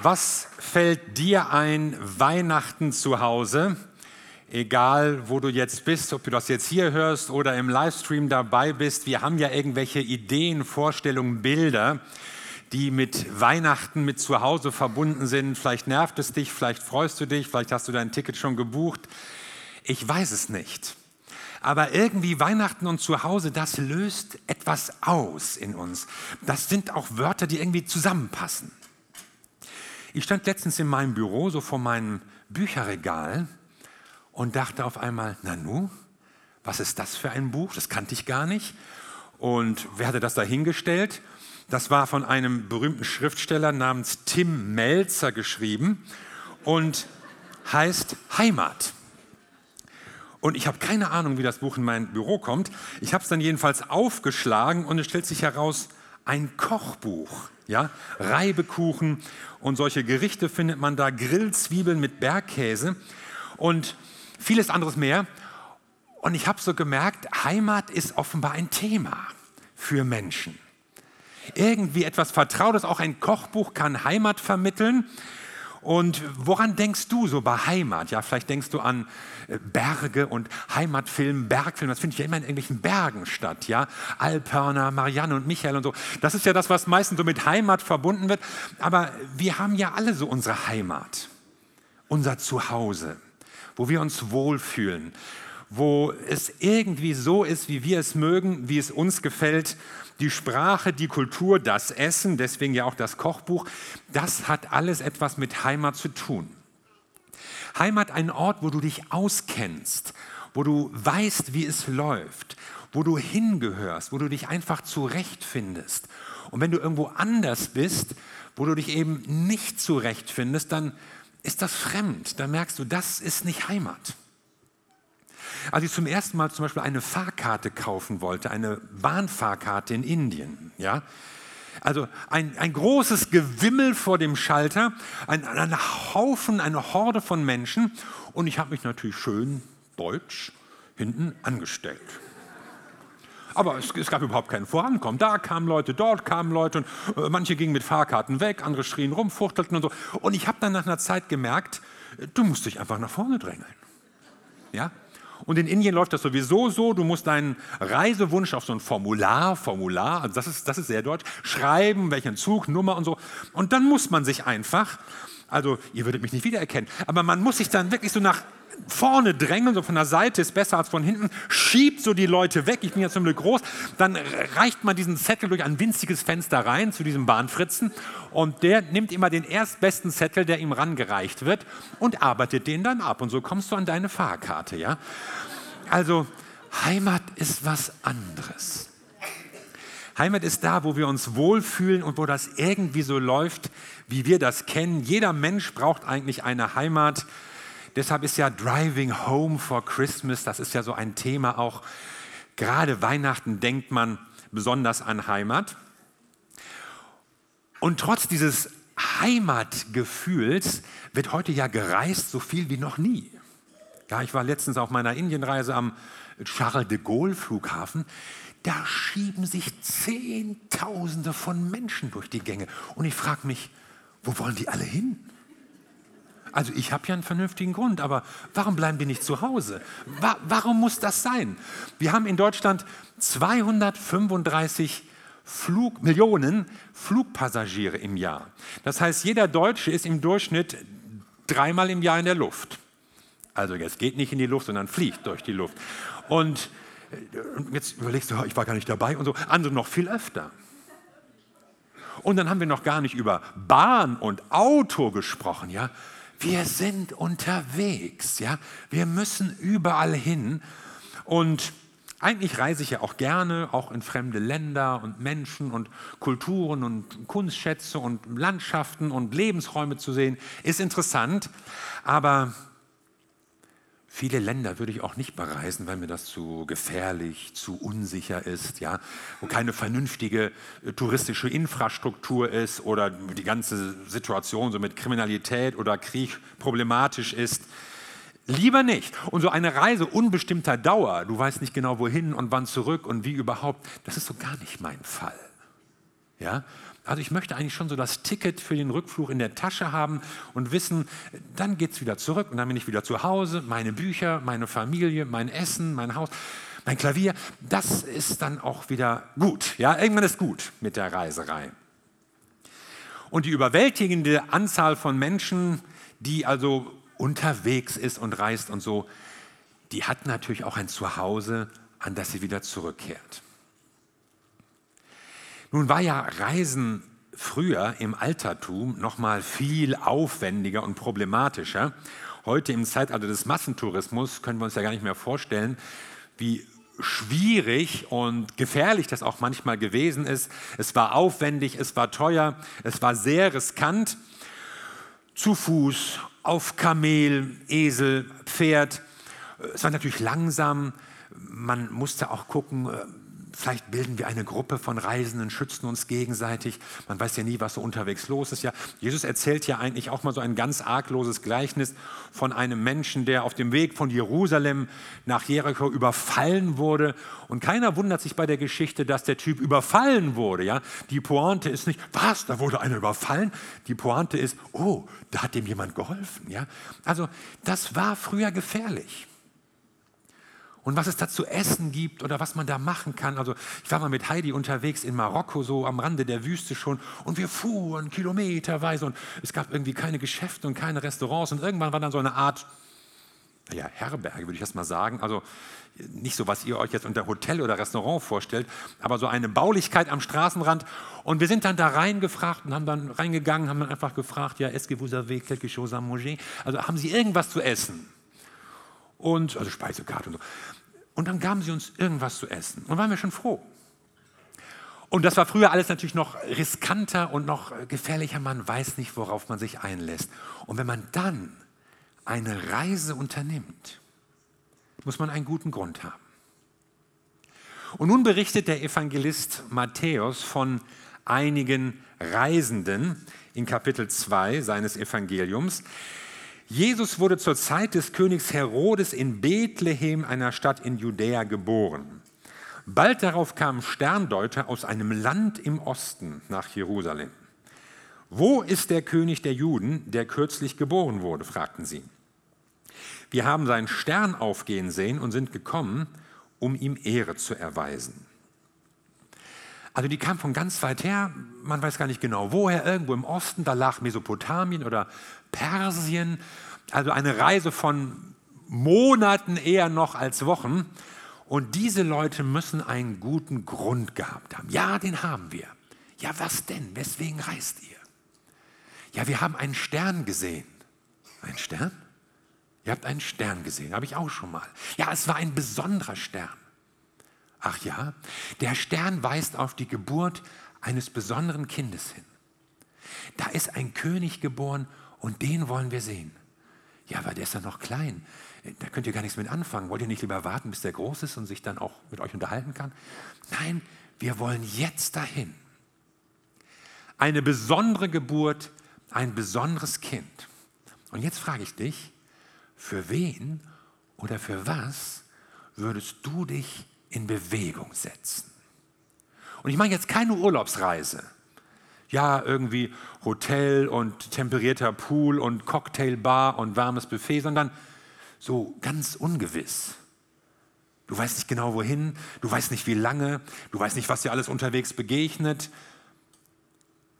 Was fällt dir ein Weihnachten zu Hause? Egal, wo du jetzt bist, ob du das jetzt hier hörst oder im Livestream dabei bist, wir haben ja irgendwelche Ideen, Vorstellungen, Bilder, die mit Weihnachten, mit zu Hause verbunden sind. Vielleicht nervt es dich, vielleicht freust du dich, vielleicht hast du dein Ticket schon gebucht. Ich weiß es nicht. Aber irgendwie Weihnachten und Zuhause, das löst etwas aus in uns. Das sind auch Wörter, die irgendwie zusammenpassen. Ich stand letztens in meinem Büro, so vor meinem Bücherregal und dachte auf einmal, Nanu, was ist das für ein Buch? Das kannte ich gar nicht. Und wer hatte das da hingestellt? Das war von einem berühmten Schriftsteller namens Tim Melzer geschrieben und heißt Heimat. Und ich habe keine Ahnung, wie das Buch in mein Büro kommt. Ich habe es dann jedenfalls aufgeschlagen und es stellt sich heraus, ein Kochbuch. Ja? Reibekuchen und solche Gerichte findet man da, Grillzwiebeln mit Bergkäse und vieles anderes mehr. Und ich habe so gemerkt, Heimat ist offenbar ein Thema für Menschen. Irgendwie etwas Vertrautes, auch ein Kochbuch kann Heimat vermitteln. Und woran denkst du so bei Heimat? Ja, vielleicht denkst du an äh, Berge und Heimatfilm, Bergfilm. Das finde ich ja immer in irgendwelchen Bergen statt. Ja, Alpörner, Marianne und Michael und so. Das ist ja das, was meistens so mit Heimat verbunden wird. Aber wir haben ja alle so unsere Heimat, unser Zuhause, wo wir uns wohlfühlen, wo es irgendwie so ist, wie wir es mögen, wie es uns gefällt. Die Sprache, die Kultur, das Essen, deswegen ja auch das Kochbuch, das hat alles etwas mit Heimat zu tun. Heimat ein Ort, wo du dich auskennst, wo du weißt, wie es läuft, wo du hingehörst, wo du dich einfach zurechtfindest. Und wenn du irgendwo anders bist, wo du dich eben nicht zurechtfindest, dann ist das fremd. Dann merkst du, das ist nicht Heimat. Als ich zum ersten Mal zum Beispiel eine Fahrkarte kaufen wollte, eine Bahnfahrkarte in Indien, ja, also ein, ein großes Gewimmel vor dem Schalter, ein, ein Haufen, eine Horde von Menschen und ich habe mich natürlich schön deutsch hinten angestellt. Aber es, es, gab überhaupt kein Vorankommen. Da kamen Leute, dort kamen Leute und äh, manche gingen mit Fahrkarten weg, andere schrien rum, fuchtelten und so. Und ich habe dann nach einer Zeit gemerkt, du musst dich einfach nach vorne drängeln. Ja? Und in Indien läuft das sowieso so, du musst deinen Reisewunsch auf so ein Formular, Formular, also das ist, das ist sehr deutsch, schreiben, welchen Zug, Nummer und so. Und dann muss man sich einfach, also ihr würdet mich nicht wiedererkennen, aber man muss sich dann wirklich so nach vorne drängeln, so von der Seite ist besser als von hinten, schiebt so die Leute weg, ich bin ja zum Glück groß, dann reicht man diesen Zettel durch ein winziges Fenster rein zu diesem Bahnfritzen und der nimmt immer den erstbesten Zettel, der ihm rangereicht wird und arbeitet den dann ab und so kommst du an deine Fahrkarte, ja. Also Heimat ist was anderes. Heimat ist da, wo wir uns wohlfühlen und wo das irgendwie so läuft, wie wir das kennen. Jeder Mensch braucht eigentlich eine Heimat. Deshalb ist ja Driving Home for Christmas, das ist ja so ein Thema auch. Gerade Weihnachten denkt man besonders an Heimat. Und trotz dieses Heimatgefühls wird heute ja gereist so viel wie noch nie. Ja, ich war letztens auf meiner Indienreise am Charles de Gaulle Flughafen. Da schieben sich Zehntausende von Menschen durch die Gänge. Und ich frage mich, wo wollen die alle hin? Also ich habe ja einen vernünftigen Grund, aber warum bleiben die nicht zu Hause? Wa warum muss das sein? Wir haben in Deutschland 235 Flug, Millionen Flugpassagiere im Jahr. Das heißt, jeder Deutsche ist im Durchschnitt dreimal im Jahr in der Luft. Also jetzt geht nicht in die Luft, sondern fliegt durch die Luft. Und jetzt überlegst du, ich war gar nicht dabei und so. Andere noch viel öfter. Und dann haben wir noch gar nicht über Bahn und Auto gesprochen, ja. Wir sind unterwegs, ja. Wir müssen überall hin. Und eigentlich reise ich ja auch gerne, auch in fremde Länder und Menschen und Kulturen und Kunstschätze und Landschaften und Lebensräume zu sehen, ist interessant. Aber Viele Länder würde ich auch nicht bereisen, weil mir das zu gefährlich, zu unsicher ist, ja, wo keine vernünftige äh, touristische Infrastruktur ist oder die ganze Situation so mit Kriminalität oder Krieg problematisch ist. Lieber nicht. Und so eine Reise unbestimmter Dauer, du weißt nicht genau wohin und wann zurück und wie überhaupt, das ist so gar nicht mein Fall. Ja? Also ich möchte eigentlich schon so das Ticket für den Rückflug in der Tasche haben und wissen, dann geht es wieder zurück und dann bin ich wieder zu Hause, meine Bücher, meine Familie, mein Essen, mein Haus, mein Klavier, das ist dann auch wieder gut. Ja, irgendwann ist gut mit der Reiserei. Und die überwältigende Anzahl von Menschen, die also unterwegs ist und reist und so, die hat natürlich auch ein Zuhause, an das sie wieder zurückkehrt. Nun war ja Reisen früher im Altertum noch mal viel aufwendiger und problematischer. Heute im Zeitalter des Massentourismus können wir uns ja gar nicht mehr vorstellen, wie schwierig und gefährlich das auch manchmal gewesen ist. Es war aufwendig, es war teuer, es war sehr riskant. Zu Fuß, auf Kamel, Esel, Pferd. Es war natürlich langsam. Man musste auch gucken, äh, Vielleicht bilden wir eine Gruppe von Reisenden, schützen uns gegenseitig. Man weiß ja nie, was so unterwegs los ist. Ja, Jesus erzählt ja eigentlich auch mal so ein ganz argloses Gleichnis von einem Menschen, der auf dem Weg von Jerusalem nach Jericho überfallen wurde. Und keiner wundert sich bei der Geschichte, dass der Typ überfallen wurde. Ja, die Pointe ist nicht, was, da wurde einer überfallen. Die Pointe ist, oh, da hat dem jemand geholfen. Ja, also das war früher gefährlich und was es da zu essen gibt oder was man da machen kann. Also ich war mal mit Heidi unterwegs in Marokko, so am Rande der Wüste schon, und wir fuhren kilometerweise und es gab irgendwie keine Geschäfte und keine Restaurants und irgendwann war dann so eine Art, ja, Herberge, würde ich das mal sagen. Also nicht so, was ihr euch jetzt unter Hotel oder Restaurant vorstellt, aber so eine Baulichkeit am Straßenrand. Und wir sind dann da reingefragt und haben dann reingegangen, haben dann einfach gefragt, ja, est-ce que vous avez quelque chose à manger? Also haben Sie irgendwas zu essen? Und also Speisekarte und so. Und dann gaben sie uns irgendwas zu essen und waren wir schon froh. Und das war früher alles natürlich noch riskanter und noch gefährlicher. Man weiß nicht, worauf man sich einlässt. Und wenn man dann eine Reise unternimmt, muss man einen guten Grund haben. Und nun berichtet der Evangelist Matthäus von einigen Reisenden in Kapitel 2 seines Evangeliums, Jesus wurde zur Zeit des Königs Herodes in Bethlehem, einer Stadt in Judäa, geboren. Bald darauf kamen Sterndeuter aus einem Land im Osten nach Jerusalem. Wo ist der König der Juden, der kürzlich geboren wurde? fragten sie. Wir haben seinen Stern aufgehen sehen und sind gekommen, um ihm Ehre zu erweisen. Also die kam von ganz weit her, man weiß gar nicht genau woher, irgendwo im Osten, da lag Mesopotamien oder Persien, also eine Reise von Monaten eher noch als Wochen. Und diese Leute müssen einen guten Grund gehabt haben. Ja, den haben wir. Ja, was denn? Weswegen reist ihr? Ja, wir haben einen Stern gesehen. Ein Stern? Ihr habt einen Stern gesehen, habe ich auch schon mal. Ja, es war ein besonderer Stern. Ach ja, der Stern weist auf die Geburt eines besonderen Kindes hin. Da ist ein König geboren und den wollen wir sehen. Ja, aber der ist ja noch klein. Da könnt ihr gar nichts mit anfangen. Wollt ihr nicht lieber warten, bis der groß ist und sich dann auch mit euch unterhalten kann? Nein, wir wollen jetzt dahin. Eine besondere Geburt, ein besonderes Kind. Und jetzt frage ich dich, für wen oder für was würdest du dich in Bewegung setzen. Und ich meine jetzt keine Urlaubsreise. Ja, irgendwie Hotel und temperierter Pool und Cocktailbar und warmes Buffet, sondern so ganz ungewiss. Du weißt nicht genau wohin, du weißt nicht wie lange, du weißt nicht, was dir alles unterwegs begegnet.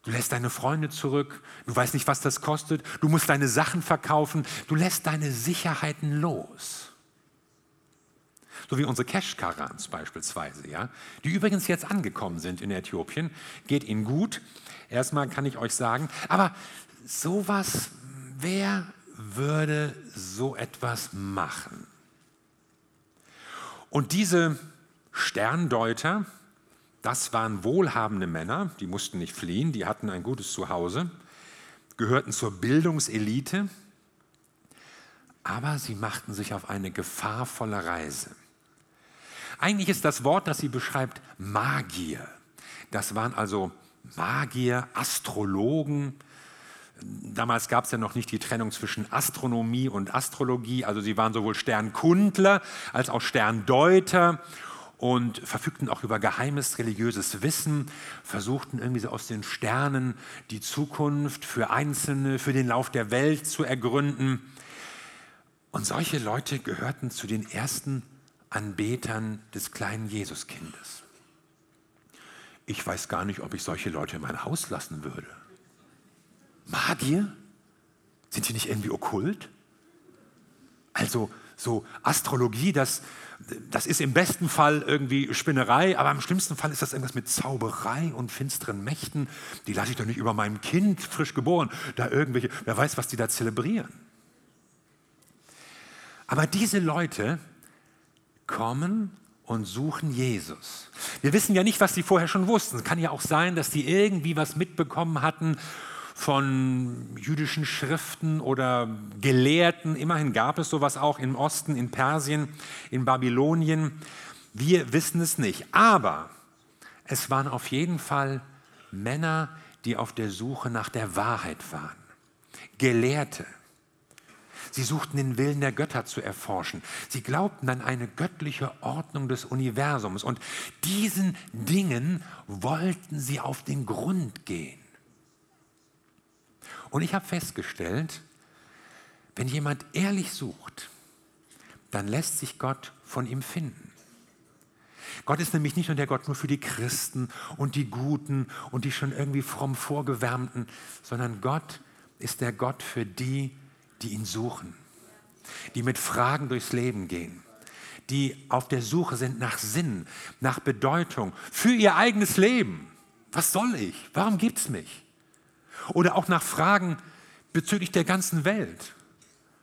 Du lässt deine Freunde zurück, du weißt nicht, was das kostet, du musst deine Sachen verkaufen, du lässt deine Sicherheiten los so wie unsere Cash-Karans beispielsweise, ja, die übrigens jetzt angekommen sind in Äthiopien, geht ihnen gut. Erstmal kann ich euch sagen, aber sowas, wer würde so etwas machen? Und diese Sterndeuter, das waren wohlhabende Männer, die mussten nicht fliehen, die hatten ein gutes Zuhause, gehörten zur Bildungselite, aber sie machten sich auf eine gefahrvolle Reise. Eigentlich ist das Wort, das sie beschreibt, Magier. Das waren also Magier, Astrologen. Damals gab es ja noch nicht die Trennung zwischen Astronomie und Astrologie. Also sie waren sowohl Sternkundler als auch Sterndeuter. und verfügten auch über geheimes religiöses Wissen, versuchten irgendwie so aus den Sternen die Zukunft für Einzelne, für den Lauf der Welt zu ergründen. Und solche Leute gehörten zu den ersten Anbetern des kleinen Jesuskindes. Ich weiß gar nicht, ob ich solche Leute in mein Haus lassen würde. Magier? Sind die nicht irgendwie okkult? Also so Astrologie, das, das ist im besten Fall irgendwie Spinnerei, aber im schlimmsten Fall ist das irgendwas mit Zauberei und finsteren Mächten. Die lasse ich doch nicht über meinem Kind, frisch geboren, da irgendwelche, wer weiß, was die da zelebrieren. Aber diese Leute kommen und suchen Jesus. Wir wissen ja nicht, was sie vorher schon wussten. Es kann ja auch sein, dass die irgendwie was mitbekommen hatten von jüdischen Schriften oder Gelehrten. Immerhin gab es sowas auch im Osten, in Persien, in Babylonien. Wir wissen es nicht. Aber es waren auf jeden Fall Männer, die auf der Suche nach der Wahrheit waren. Gelehrte. Sie suchten den Willen der Götter zu erforschen. Sie glaubten an eine göttliche Ordnung des Universums. Und diesen Dingen wollten sie auf den Grund gehen. Und ich habe festgestellt, wenn jemand ehrlich sucht, dann lässt sich Gott von ihm finden. Gott ist nämlich nicht nur der Gott nur für die Christen und die Guten und die schon irgendwie fromm Vorgewärmten, sondern Gott ist der Gott für die, die ihn suchen, die mit Fragen durchs Leben gehen, die auf der Suche sind nach Sinn, nach Bedeutung, für ihr eigenes Leben. Was soll ich? Warum gibt es mich? Oder auch nach Fragen bezüglich der ganzen Welt.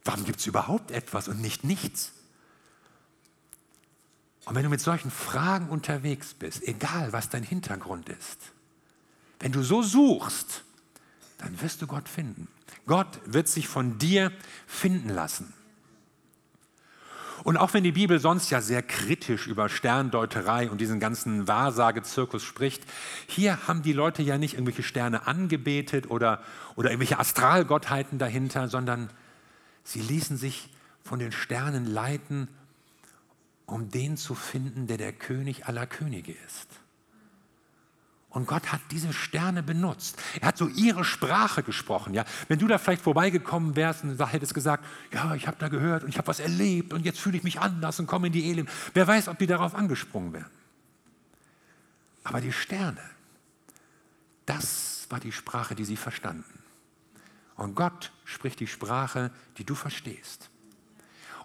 Warum gibt es überhaupt etwas und nicht nichts? Und wenn du mit solchen Fragen unterwegs bist, egal was dein Hintergrund ist, wenn du so suchst, dann wirst du Gott finden. Gott wird sich von dir finden lassen. Und auch wenn die Bibel sonst ja sehr kritisch über Sterndeuterei und diesen ganzen Wahrsagezirkus spricht, hier haben die Leute ja nicht irgendwelche Sterne angebetet oder, oder irgendwelche Astralgottheiten dahinter, sondern sie ließen sich von den Sternen leiten, um den zu finden, der der König aller Könige ist. Und Gott hat diese Sterne benutzt. Er hat so ihre Sprache gesprochen. Ja? Wenn du da vielleicht vorbeigekommen wärst und hättest gesagt, ja, ich habe da gehört und ich habe was erlebt und jetzt fühle ich mich anders und komme in die Elim. Wer weiß, ob die darauf angesprungen wären. Aber die Sterne, das war die Sprache, die sie verstanden. Und Gott spricht die Sprache, die du verstehst.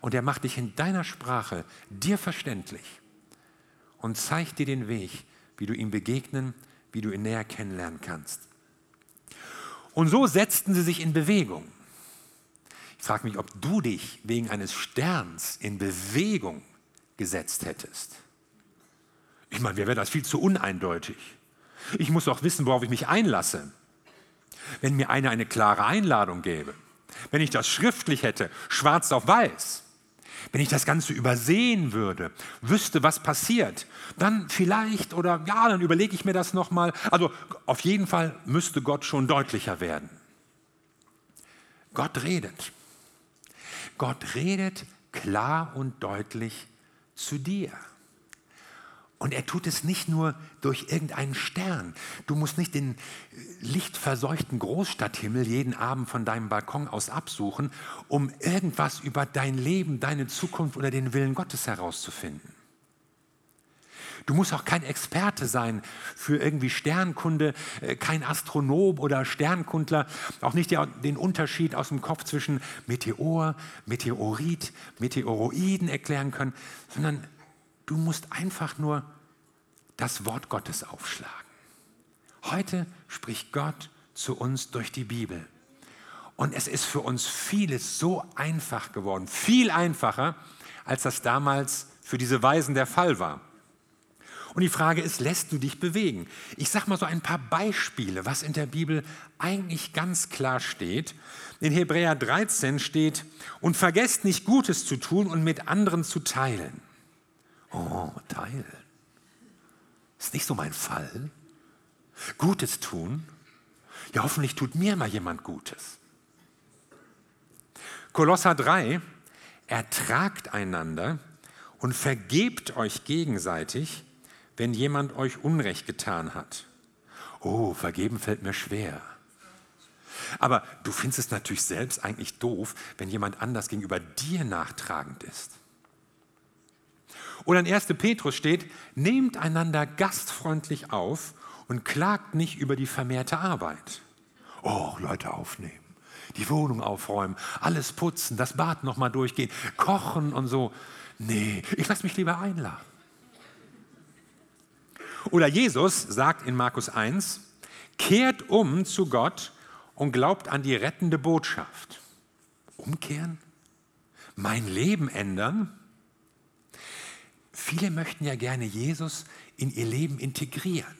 Und er macht dich in deiner Sprache dir verständlich und zeigt dir den Weg, wie du ihm begegnen kannst wie du ihn näher kennenlernen kannst. Und so setzten sie sich in Bewegung. Ich frage mich, ob du dich wegen eines Sterns in Bewegung gesetzt hättest. Ich meine, mir wäre das viel zu uneindeutig. Ich muss auch wissen, worauf ich mich einlasse. Wenn mir einer eine klare Einladung gäbe, wenn ich das schriftlich hätte, schwarz auf weiß, wenn ich das Ganze übersehen würde, wüsste, was passiert, dann vielleicht oder ja, dann überlege ich mir das nochmal. Also auf jeden Fall müsste Gott schon deutlicher werden. Gott redet. Gott redet klar und deutlich zu dir. Und er tut es nicht nur durch irgendeinen Stern. Du musst nicht den lichtverseuchten Großstadthimmel jeden Abend von deinem Balkon aus absuchen, um irgendwas über dein Leben, deine Zukunft oder den Willen Gottes herauszufinden. Du musst auch kein Experte sein für irgendwie Sternkunde, äh, kein Astronom oder Sternkundler, auch nicht den Unterschied aus dem Kopf zwischen Meteor, Meteorit, Meteoroiden erklären können, sondern Du musst einfach nur das Wort Gottes aufschlagen. Heute spricht Gott zu uns durch die Bibel. Und es ist für uns vieles so einfach geworden, viel einfacher, als das damals für diese Weisen der Fall war. Und die Frage ist, lässt du dich bewegen? Ich sage mal so ein paar Beispiele, was in der Bibel eigentlich ganz klar steht. In Hebräer 13 steht, und vergesst nicht Gutes zu tun und mit anderen zu teilen. Oh, teilen. Ist nicht so mein Fall. Gutes tun. Ja, hoffentlich tut mir mal jemand Gutes. Kolosser 3, ertragt einander und vergebt euch gegenseitig, wenn jemand euch Unrecht getan hat. Oh, vergeben fällt mir schwer. Aber du findest es natürlich selbst eigentlich doof, wenn jemand anders gegenüber dir nachtragend ist. Oder in 1. Petrus steht, nehmt einander gastfreundlich auf und klagt nicht über die vermehrte Arbeit. Oh, Leute aufnehmen, die Wohnung aufräumen, alles putzen, das Bad nochmal durchgehen, kochen und so. Nee, ich lasse mich lieber einladen. Oder Jesus sagt in Markus 1, kehrt um zu Gott und glaubt an die rettende Botschaft. Umkehren? Mein Leben ändern? Viele möchten ja gerne Jesus in ihr Leben integrieren.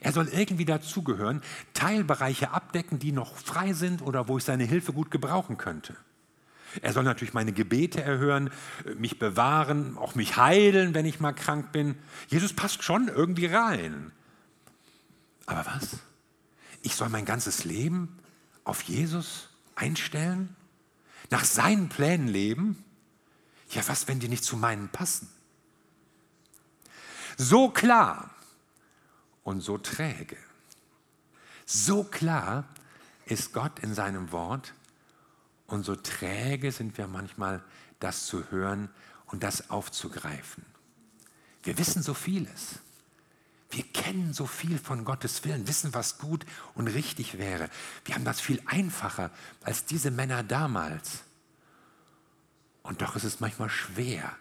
Er soll irgendwie dazugehören, Teilbereiche abdecken, die noch frei sind oder wo ich seine Hilfe gut gebrauchen könnte. Er soll natürlich meine Gebete erhören, mich bewahren, auch mich heilen, wenn ich mal krank bin. Jesus passt schon irgendwie rein. Aber was? Ich soll mein ganzes Leben auf Jesus einstellen? Nach seinen Plänen leben? Ja, was, wenn die nicht zu meinen passen? So klar und so träge. So klar ist Gott in seinem Wort und so träge sind wir manchmal, das zu hören und das aufzugreifen. Wir wissen so vieles. Wir kennen so viel von Gottes Willen, wissen, was gut und richtig wäre. Wir haben das viel einfacher als diese Männer damals. Und doch ist es manchmal schwer,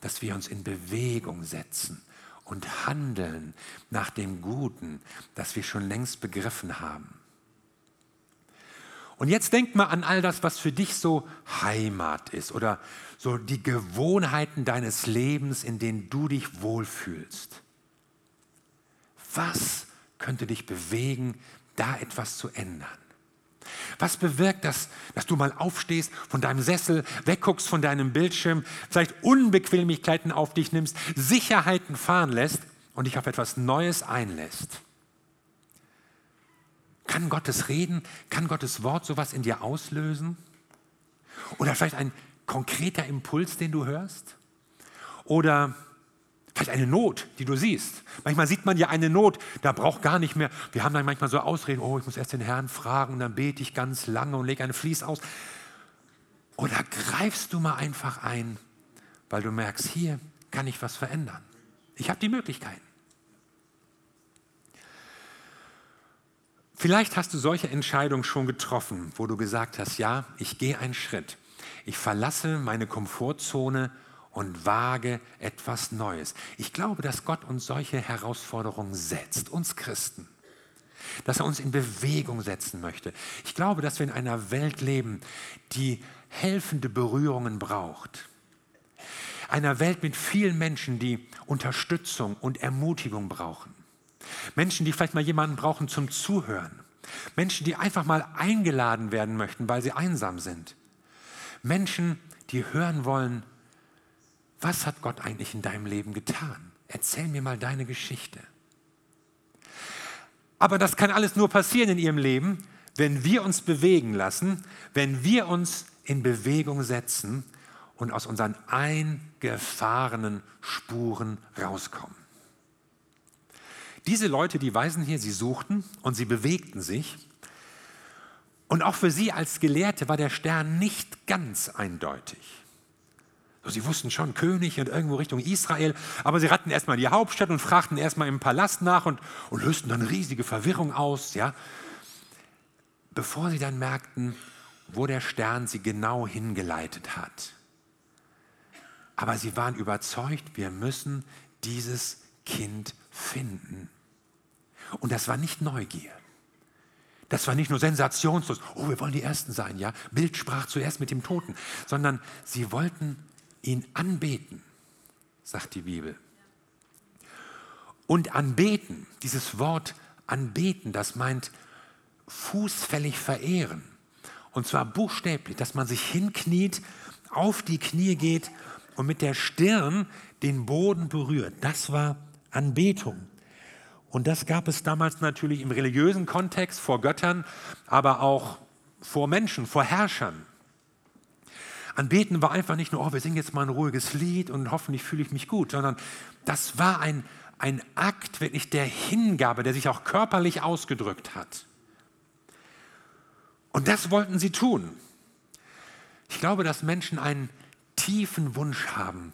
dass wir uns in Bewegung setzen und handeln nach dem Guten, das wir schon längst begriffen haben. Und jetzt denk mal an all das, was für dich so Heimat ist oder so die Gewohnheiten deines Lebens, in denen du dich wohlfühlst. Was könnte dich bewegen, da etwas zu ändern? Was bewirkt das, dass du mal aufstehst von deinem Sessel, wegguckst von deinem Bildschirm, vielleicht Unbequemlichkeiten auf dich nimmst, Sicherheiten fahren lässt und dich auf etwas Neues einlässt? Kann Gottes Reden, kann Gottes Wort sowas in dir auslösen? Oder vielleicht ein konkreter Impuls, den du hörst? Oder vielleicht eine Not, die du siehst. Manchmal sieht man ja eine Not, da braucht gar nicht mehr. Wir haben dann manchmal so Ausreden, oh, ich muss erst den Herrn fragen dann bete ich ganz lange und lege eine Fließ aus. Oder greifst du mal einfach ein, weil du merkst, hier kann ich was verändern. Ich habe die Möglichkeiten. Vielleicht hast du solche Entscheidungen schon getroffen, wo du gesagt hast, ja, ich gehe einen Schritt. Ich verlasse meine Komfortzone und wage etwas Neues. Ich glaube, dass Gott uns solche Herausforderungen setzt, uns Christen. Dass er uns in Bewegung setzen möchte. Ich glaube, dass wir in einer Welt leben, die helfende Berührungen braucht. Einer Welt mit vielen Menschen, die Unterstützung und Ermutigung brauchen. Menschen, die vielleicht mal jemanden brauchen zum Zuhören. Menschen, die einfach mal eingeladen werden möchten, weil sie einsam sind. Menschen, die hören wollen, was hat Gott eigentlich in deinem Leben getan? Erzähl mir mal deine Geschichte. Aber das kann alles nur passieren in ihrem Leben, wenn wir uns bewegen lassen, wenn wir uns in Bewegung setzen und aus unseren eingefahrenen Spuren rauskommen. Diese Leute, die weisen hier, sie suchten und sie bewegten sich. Und auch für sie als Gelehrte war der Stern nicht ganz eindeutig. Sie wussten schon König und irgendwo Richtung Israel, aber sie rannten erstmal in die Hauptstadt und fragten erstmal im Palast nach und, und lösten dann riesige Verwirrung aus, ja. Bevor sie dann merkten, wo der Stern sie genau hingeleitet hat. Aber sie waren überzeugt, wir müssen dieses Kind finden. Und das war nicht Neugier. Das war nicht nur sensationslust, oh, wir wollen die Ersten sein, ja. Bild sprach zuerst mit dem Toten, sondern sie wollten ihn anbeten, sagt die Bibel. Und anbeten, dieses Wort anbeten, das meint fußfällig verehren. Und zwar buchstäblich, dass man sich hinkniet, auf die Knie geht und mit der Stirn den Boden berührt. Das war Anbetung. Und das gab es damals natürlich im religiösen Kontext vor Göttern, aber auch vor Menschen, vor Herrschern. Anbeten war einfach nicht nur, oh, wir singen jetzt mal ein ruhiges Lied und hoffentlich fühle ich mich gut, sondern das war ein, ein Akt wirklich der Hingabe, der sich auch körperlich ausgedrückt hat. Und das wollten sie tun. Ich glaube, dass Menschen einen tiefen Wunsch haben,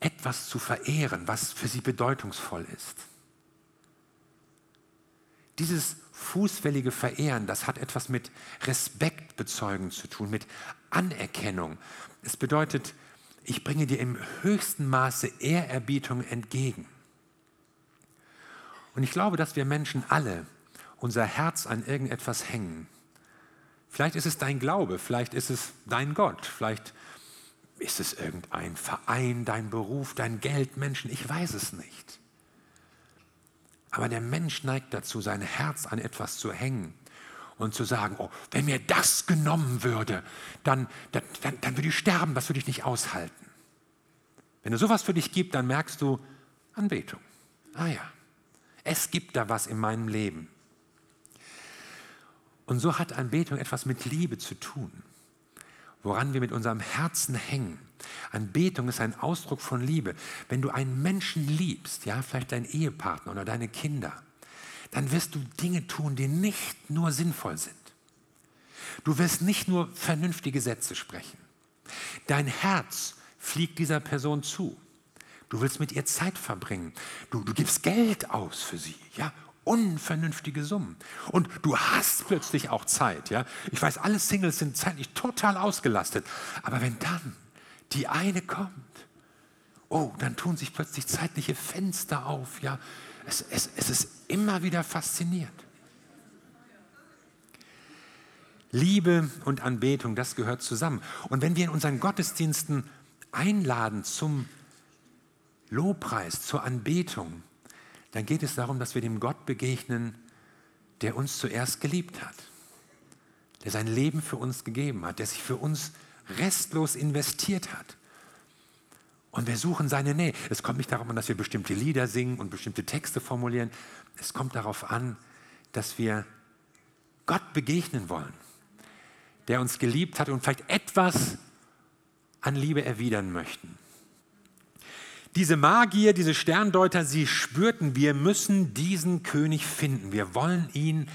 etwas zu verehren, was für sie bedeutungsvoll ist. Dieses fußfällige Verehren, das hat etwas mit Respekt bezeugen zu tun, mit Anerkennung. Es bedeutet, ich bringe dir im höchsten Maße Ehrerbietung entgegen. Und ich glaube, dass wir Menschen alle unser Herz an irgendetwas hängen. Vielleicht ist es dein Glaube, vielleicht ist es dein Gott, vielleicht ist es irgendein Verein, dein Beruf, dein Geld, Menschen, ich weiß es nicht. Aber der Mensch neigt dazu, sein Herz an etwas zu hängen und zu sagen, oh, wenn mir das genommen würde, dann, dann, dann, dann würde ich sterben, das würde ich nicht aushalten. Wenn es sowas für dich gibt, dann merkst du Anbetung. Ah ja, es gibt da was in meinem Leben. Und so hat Anbetung etwas mit Liebe zu tun, woran wir mit unserem Herzen hängen. Anbetung ist ein Ausdruck von Liebe. Wenn du einen Menschen liebst, ja, vielleicht deinen Ehepartner oder deine Kinder, dann wirst du Dinge tun, die nicht nur sinnvoll sind. Du wirst nicht nur vernünftige Sätze sprechen. Dein Herz fliegt dieser Person zu. Du willst mit ihr Zeit verbringen. Du, du gibst Geld aus für sie, ja, unvernünftige Summen. Und du hast plötzlich auch Zeit. Ja? Ich weiß, alle Singles sind zeitlich total ausgelastet. Aber wenn dann die eine kommt, oh, dann tun sich plötzlich zeitliche Fenster auf. Ja? Es, es, es ist immer wieder faszinierend. Liebe und Anbetung, das gehört zusammen. Und wenn wir in unseren Gottesdiensten einladen zum Lobpreis, zur Anbetung, dann geht es darum, dass wir dem Gott begegnen, der uns zuerst geliebt hat, der sein Leben für uns gegeben hat, der sich für uns restlos investiert hat. Und wir suchen seine Nähe. Es kommt nicht darauf an, dass wir bestimmte Lieder singen und bestimmte Texte formulieren. Es kommt darauf an, dass wir Gott begegnen wollen, der uns geliebt hat und vielleicht etwas an Liebe erwidern möchten. Diese Magier, diese Sterndeuter, sie spürten, wir müssen diesen König finden. Wir wollen ihn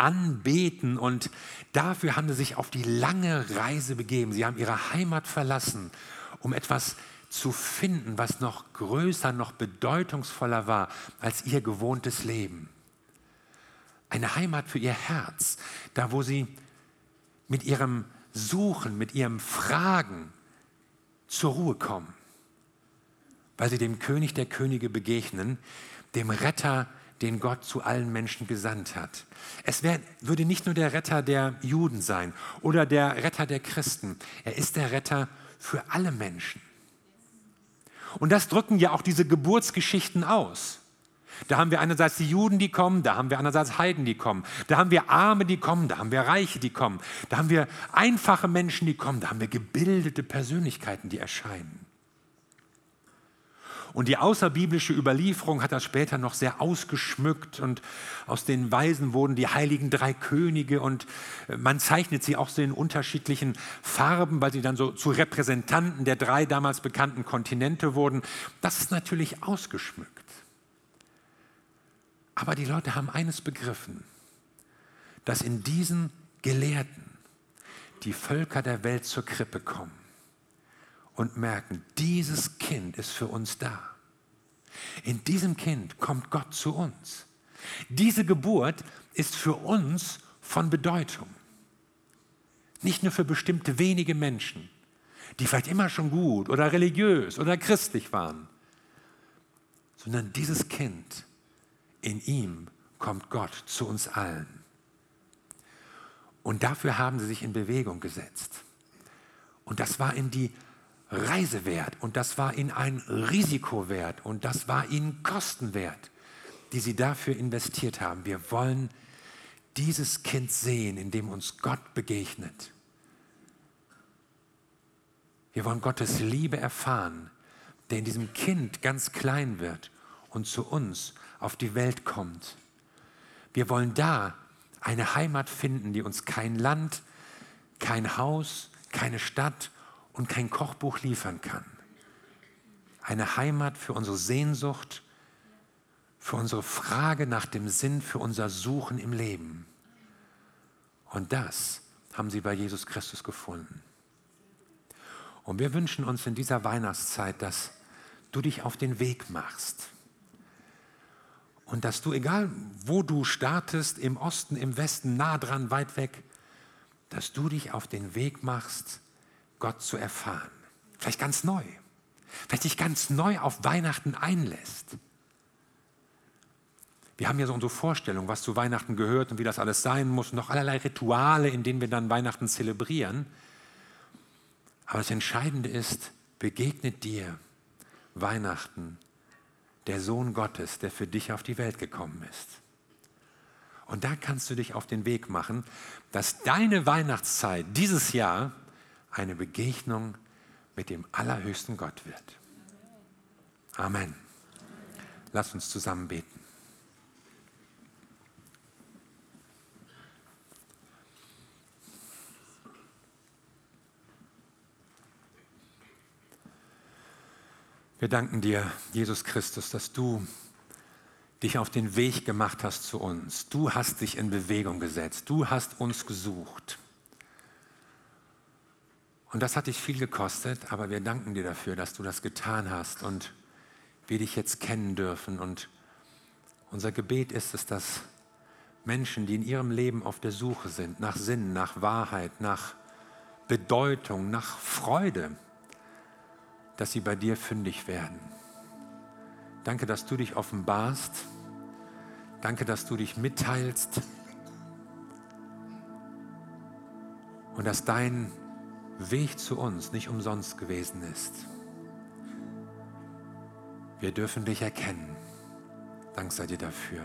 anbeten und dafür haben sie sich auf die lange Reise begeben. Sie haben ihre Heimat verlassen, um etwas zu finden, was noch größer, noch bedeutungsvoller war als ihr gewohntes Leben. Eine Heimat für ihr Herz, da wo sie mit ihrem Suchen, mit ihrem Fragen zur Ruhe kommen weil sie dem König der Könige begegnen, dem Retter, den Gott zu allen Menschen gesandt hat. Es wär, würde nicht nur der Retter der Juden sein oder der Retter der Christen, er ist der Retter für alle Menschen. Und das drücken ja auch diese Geburtsgeschichten aus. Da haben wir einerseits die Juden, die kommen, da haben wir andererseits Heiden, die kommen. Da haben wir Arme, die kommen, da haben wir Reiche, die kommen. Da haben wir einfache Menschen, die kommen, da haben wir gebildete Persönlichkeiten, die erscheinen. Und die außerbiblische Überlieferung hat das später noch sehr ausgeschmückt und aus den Weisen wurden die heiligen drei Könige und äh, man zeichnet sie auch so in unterschiedlichen Farben, weil sie dann so zu Repräsentanten der drei damals bekannten Kontinente wurden. Das ist natürlich ausgeschmückt. Aber die Leute haben eines begriffen, dass in diesen Gelehrten die Völker der Welt zur Krippe kommen und merken, dieses Kind ist für uns da. In diesem Kind kommt Gott zu uns. Diese Geburt ist für uns von Bedeutung. Nicht nur für bestimmte wenige Menschen, die vielleicht immer schon gut oder religiös oder christlich waren, sondern dieses Kind, in ihm kommt Gott zu uns allen. Und dafür haben sie sich in Bewegung gesetzt. Und das war in die Reise wert und das war ihnen ein Risiko wert und das war ihnen Kosten wert, die sie dafür investiert haben. Wir wollen dieses Kind sehen, in dem uns Gott begegnet. Wir wollen Gottes Liebe erfahren, der in diesem Kind ganz klein wird und zu uns auf die Welt kommt. Wir wollen da eine Heimat finden, die uns kein Land, kein Haus, keine Stadt und kein Kochbuch liefern kann. Eine Heimat für unsere Sehnsucht, für unsere Frage nach dem Sinn, für unser Suchen im Leben. Und das haben sie bei Jesus Christus gefunden. Und wir wünschen uns in dieser Weihnachtszeit, dass du dich auf den Weg machst. Und dass du, egal wo du startest, im Osten, im Westen, nah dran, weit weg, dass du dich auf den Weg machst, Gott zu erfahren. Vielleicht ganz neu. Vielleicht dich ganz neu auf Weihnachten einlässt. Wir haben ja so unsere Vorstellung, was zu Weihnachten gehört und wie das alles sein muss, noch allerlei Rituale, in denen wir dann Weihnachten zelebrieren. Aber das Entscheidende ist, begegnet dir Weihnachten der Sohn Gottes, der für dich auf die Welt gekommen ist. Und da kannst du dich auf den Weg machen, dass deine Weihnachtszeit dieses Jahr eine Begegnung mit dem allerhöchsten Gott wird. Amen. Lass uns zusammen beten. Wir danken dir, Jesus Christus, dass du dich auf den Weg gemacht hast zu uns. Du hast dich in Bewegung gesetzt. Du hast uns gesucht. Und das hat dich viel gekostet, aber wir danken dir dafür, dass du das getan hast und wir dich jetzt kennen dürfen. Und unser Gebet ist es, dass Menschen, die in ihrem Leben auf der Suche sind, nach Sinn, nach Wahrheit, nach Bedeutung, nach Freude, dass sie bei dir fündig werden. Danke, dass du dich offenbarst. Danke, dass du dich mitteilst. Und dass dein Weg zu uns nicht umsonst gewesen ist. Wir dürfen dich erkennen. Dank sei dir dafür.